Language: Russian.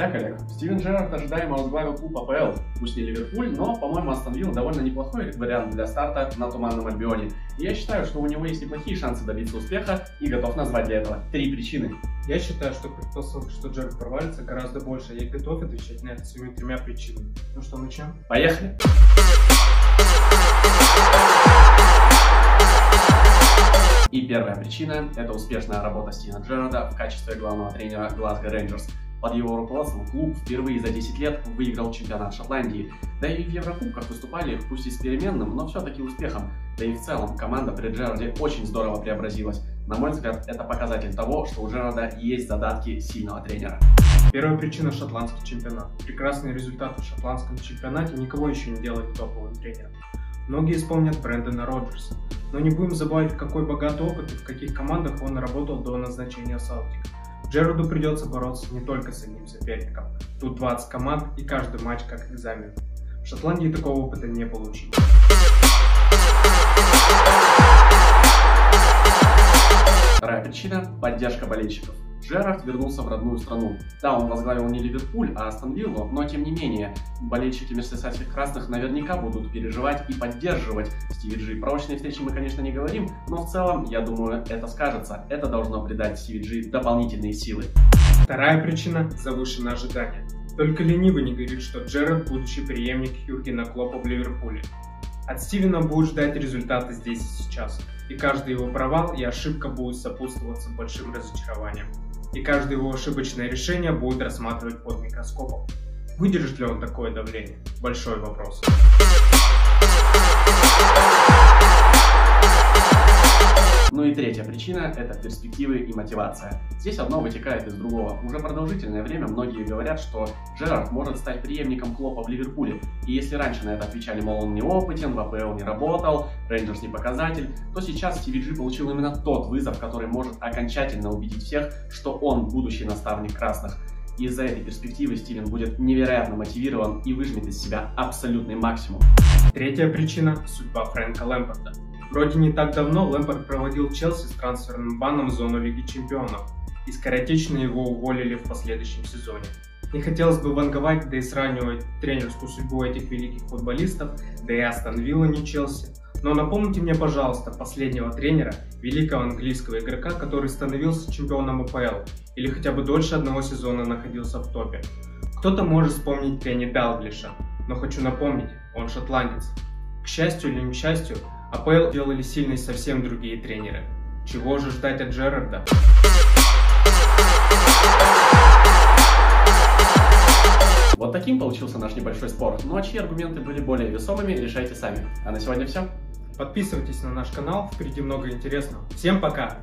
Итак, Олег, Стивен Джерард ожидаемо возглавил клуб АПЛ. Пусть не Ливерпуль, но, по-моему, Астон Вилла довольно неплохой вариант для старта на Туманном Альбионе. И я считаю, что у него есть неплохие шансы добиться успеха и готов назвать для этого три причины. Я считаю, что предпосылки, что Джерард провалится, гораздо больше. Я готов отвечать на это своими тремя причинами. Ну что, начнем? Поехали! И первая причина – это успешная работа Стивена Джерарда в качестве главного тренера Глазго Рейнджерс. Под его руководством клуб впервые за 10 лет выиграл чемпионат Шотландии. Да и в Еврокубках выступали, пусть и с переменным, но все-таки успехом. Да и в целом команда при Джерарде очень здорово преобразилась. На мой взгляд, это показатель того, что у Джерарда есть задатки сильного тренера. Первая причина – шотландский чемпионат. Прекрасные результаты в шотландском чемпионате никого еще не делает топовым тренером. Многие вспомнят Брэндона Роджерса, но не будем забывать, какой богатый опыт и в каких командах он работал до назначения Саутика. Джерарду придется бороться не только с одним соперником. Тут 20 команд и каждый матч как экзамен. В Шотландии такого опыта не получить. Причина – поддержка болельщиков. Джерард вернулся в родную страну. Да, он возглавил не Ливерпуль, а Астон Виллу, но тем не менее, болельщики Мерсисайдских Красных наверняка будут переживать и поддерживать Стиви Джи. Про очные встречи мы, конечно, не говорим, но в целом, я думаю, это скажется. Это должно придать Стиви дополнительные силы. Вторая причина – завышенное ожидание. Только ленивый не говорит, что Джерард – будущий преемник Юргена Клопа в Ливерпуле. От Стивена будут ждать результаты здесь и сейчас, и каждый его провал и ошибка будет сопутствоваться большим разочарованием и каждое его ошибочное решение будет рассматривать под микроскопом. Выдержит ли он такое давление? Большой вопрос. Третья причина – это перспективы и мотивация. Здесь одно вытекает из другого. Уже продолжительное время многие говорят, что Джерард может стать преемником Клопа в Ливерпуле. И если раньше на это отвечали, мол, он неопытен, в АПЛ не работал, Рейнджерс не показатель, то сейчас Джи получил именно тот вызов, который может окончательно убедить всех, что он будущий наставник красных. Из-за этой перспективы Стивен будет невероятно мотивирован и выжмет из себя абсолютный максимум. Третья причина – судьба Фрэнка Лэмпорта. Вроде не так давно Лэмпорт проводил Челси с трансферным баном в зону Лиги Чемпионов, и скоротечно его уволили в последующем сезоне. Не хотелось бы ванговать, да и сравнивать тренерскую судьбу этих великих футболистов, да и Астон Вилла не Челси. Но напомните мне, пожалуйста, последнего тренера, великого английского игрока, который становился чемпионом АПЛ, или хотя бы дольше одного сезона находился в топе. Кто-то может вспомнить Кенни Далглиша, но хочу напомнить, он шотландец. К счастью или несчастью, АПЛ делали сильной совсем другие тренеры. Чего же ждать от Джерарда? Вот таким получился наш небольшой спор. Ну а чьи аргументы были более весомыми, решайте сами. А на сегодня все. Подписывайтесь на наш канал, впереди много интересного. Всем пока!